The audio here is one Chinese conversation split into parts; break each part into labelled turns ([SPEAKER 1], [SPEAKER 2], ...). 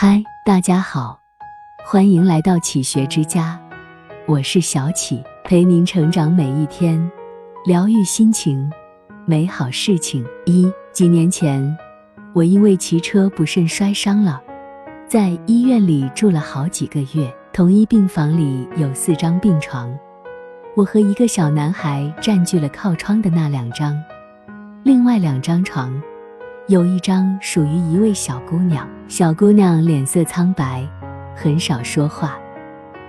[SPEAKER 1] 嗨，大家好，欢迎来到启学之家，我是小启，陪您成长每一天，疗愈心情，美好事情。一几年前，我因为骑车不慎摔伤了，在医院里住了好几个月。同一病房里有四张病床，我和一个小男孩占据了靠窗的那两张，另外两张床。有一张属于一位小姑娘，小姑娘脸色苍白，很少说话，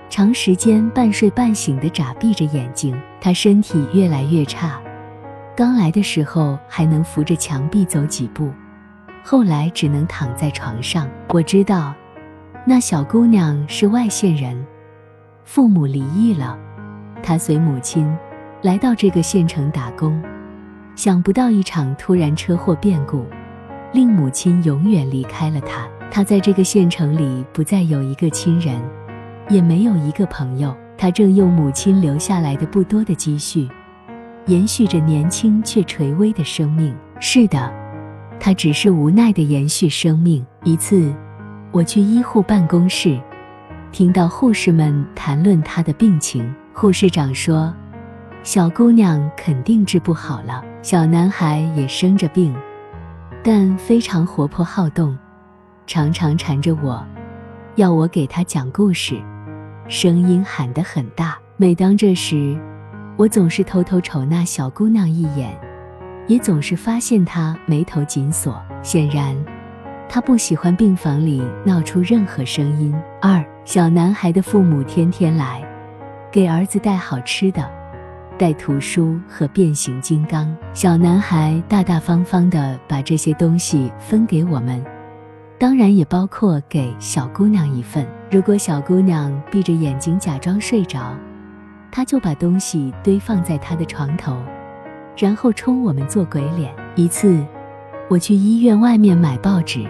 [SPEAKER 1] 长时间半睡半醒的眨闭着眼睛。她身体越来越差，刚来的时候还能扶着墙壁走几步，后来只能躺在床上。我知道，那小姑娘是外县人，父母离异了，她随母亲来到这个县城打工，想不到一场突然车祸变故。令母亲永远离开了他，他在这个县城里不再有一个亲人，也没有一个朋友。他正用母亲留下来的不多的积蓄，延续着年轻却垂危的生命。是的，他只是无奈的延续生命。一次，我去医护办公室，听到护士们谈论他的病情。护士长说：“小姑娘肯定治不好了，小男孩也生着病。”但非常活泼好动，常常缠着我，要我给他讲故事，声音喊得很大。每当这时，我总是偷偷瞅那小姑娘一眼，也总是发现她眉头紧锁。显然，她不喜欢病房里闹出任何声音。二小男孩的父母天天来，给儿子带好吃的。带图书和变形金刚，小男孩大大方方地把这些东西分给我们，当然也包括给小姑娘一份。如果小姑娘闭着眼睛假装睡着，他就把东西堆放在她的床头，然后冲我们做鬼脸。一次，我去医院外面买报纸，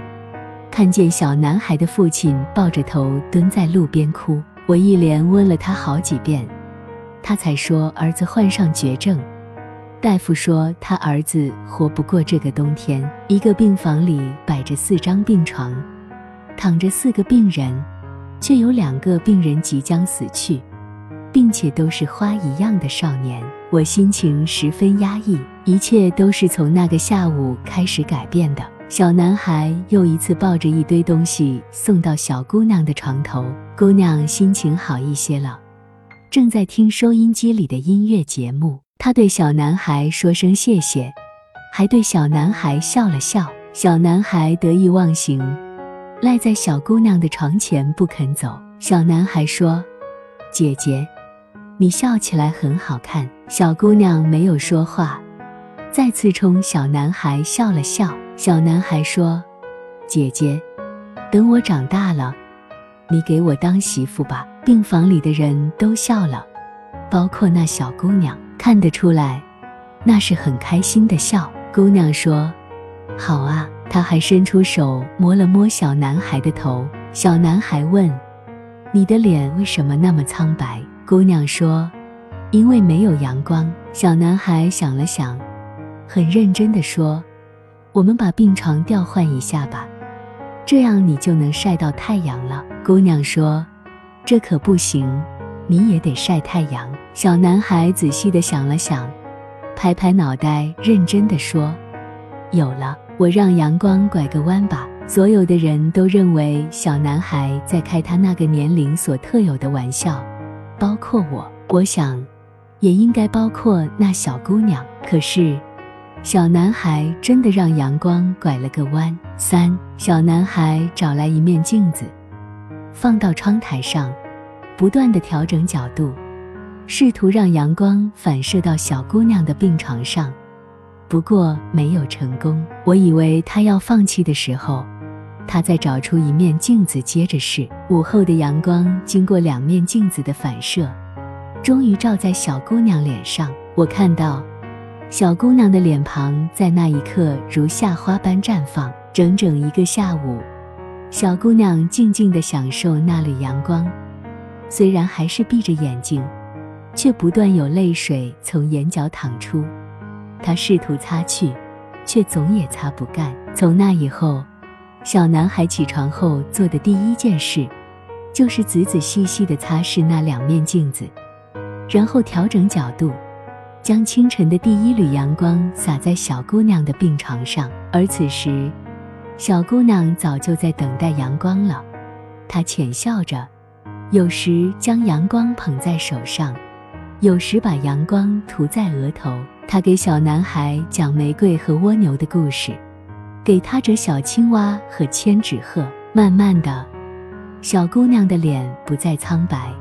[SPEAKER 1] 看见小男孩的父亲抱着头蹲在路边哭，我一连问了他好几遍。他才说儿子患上绝症，大夫说他儿子活不过这个冬天。一个病房里摆着四张病床，躺着四个病人，却有两个病人即将死去，并且都是花一样的少年。我心情十分压抑，一切都是从那个下午开始改变的。小男孩又一次抱着一堆东西送到小姑娘的床头，姑娘心情好一些了。正在听收音机里的音乐节目，他对小男孩说声谢谢，还对小男孩笑了笑。小男孩得意忘形，赖在小姑娘的床前不肯走。小男孩说：“姐姐，你笑起来很好看。”小姑娘没有说话，再次冲小男孩笑了笑。小男孩说：“姐姐，等我长大了，你给我当媳妇吧。”病房里的人都笑了，包括那小姑娘，看得出来，那是很开心的笑。姑娘说：“好啊。”她还伸出手摸了摸小男孩的头。小男孩问：“你的脸为什么那么苍白？”姑娘说：“因为没有阳光。”小男孩想了想，很认真地说：“我们把病床调换一下吧，这样你就能晒到太阳了。”姑娘说。这可不行，你也得晒太阳。小男孩仔细地想了想，拍拍脑袋，认真地说：“有了，我让阳光拐个弯吧。”所有的人都认为小男孩在开他那个年龄所特有的玩笑，包括我。我想，也应该包括那小姑娘。可是，小男孩真的让阳光拐了个弯。三，小男孩找来一面镜子。放到窗台上，不断的调整角度，试图让阳光反射到小姑娘的病床上，不过没有成功。我以为他要放弃的时候，他再找出一面镜子接着试。午后的阳光经过两面镜子的反射，终于照在小姑娘脸上。我看到小姑娘的脸庞在那一刻如夏花般绽放。整整一个下午。小姑娘静静地享受那缕阳光，虽然还是闭着眼睛，却不断有泪水从眼角淌出。她试图擦去，却总也擦不干。从那以后，小男孩起床后做的第一件事，就是仔仔细细地擦拭那两面镜子，然后调整角度，将清晨的第一缕阳光洒在小姑娘的病床上。而此时，小姑娘早就在等待阳光了。她浅笑着，有时将阳光捧在手上，有时把阳光涂在额头。她给小男孩讲玫瑰和蜗牛的故事。给他折小青蛙和千纸鹤。慢慢的，小姑娘的脸不再苍白，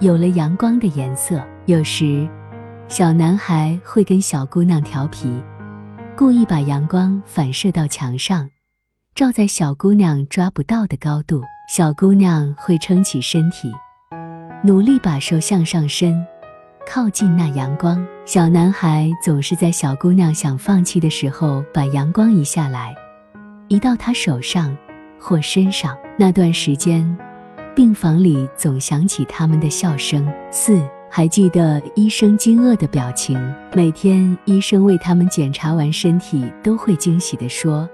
[SPEAKER 1] 有了阳光的颜色。有时，小男孩会跟小姑娘调皮，故意把阳光反射到墙上，照在小姑娘抓不到的高度。小姑娘会撑起身体，努力把手向上伸。靠近那阳光，小男孩总是在小姑娘想放弃的时候，把阳光移下来，移到她手上或身上。那段时间，病房里总响起他们的笑声。四，还记得医生惊愕的表情。每天医生为他们检查完身体，都会惊喜地说：“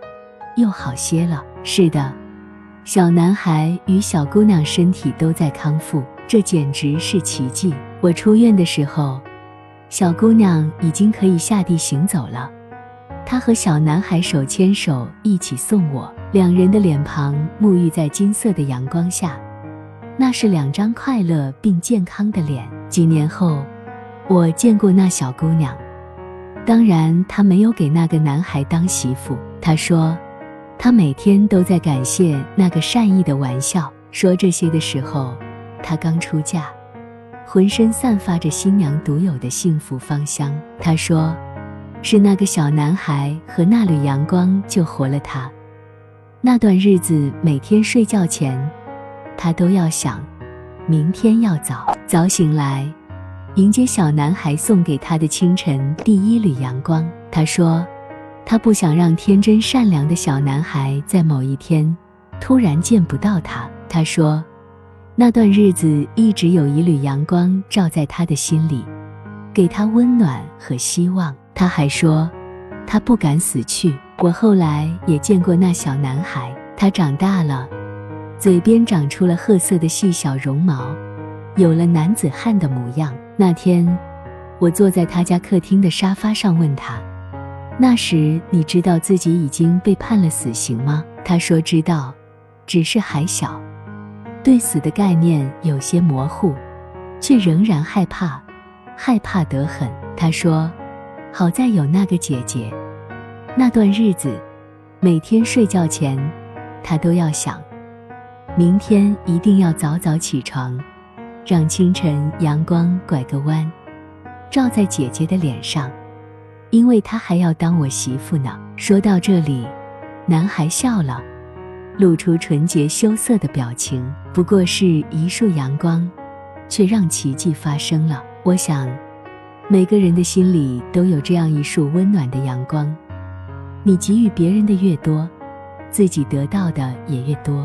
[SPEAKER 1] 又好些了。”是的，小男孩与小姑娘身体都在康复，这简直是奇迹。我出院的时候，小姑娘已经可以下地行走了。她和小男孩手牵手一起送我，两人的脸庞沐浴在金色的阳光下，那是两张快乐并健康的脸。几年后，我见过那小姑娘，当然她没有给那个男孩当媳妇。她说，她每天都在感谢那个善意的玩笑。说这些的时候，她刚出嫁。浑身散发着新娘独有的幸福芳香。她说：“是那个小男孩和那缕阳光救活了她。那段日子，每天睡觉前，他都要想，明天要早早醒来，迎接小男孩送给他的清晨第一缕阳光。他说，他不想让天真善良的小男孩在某一天突然见不到他。他说。”那段日子一直有一缕阳光照在他的心里，给他温暖和希望。他还说，他不敢死去。我后来也见过那小男孩，他长大了，嘴边长出了褐色的细小绒毛，有了男子汉的模样。那天，我坐在他家客厅的沙发上，问他：“那时你知道自己已经被判了死刑吗？”他说：“知道，只是还小。”对死的概念有些模糊，却仍然害怕，害怕得很。他说：“好在有那个姐姐。”那段日子，每天睡觉前，他都要想，明天一定要早早起床，让清晨阳光拐个弯，照在姐姐的脸上，因为她还要当我媳妇呢。说到这里，男孩笑了。露出纯洁羞涩的表情，不过是一束阳光，却让奇迹发生了。我想，每个人的心里都有这样一束温暖的阳光。你给予别人的越多，自己得到的也越多。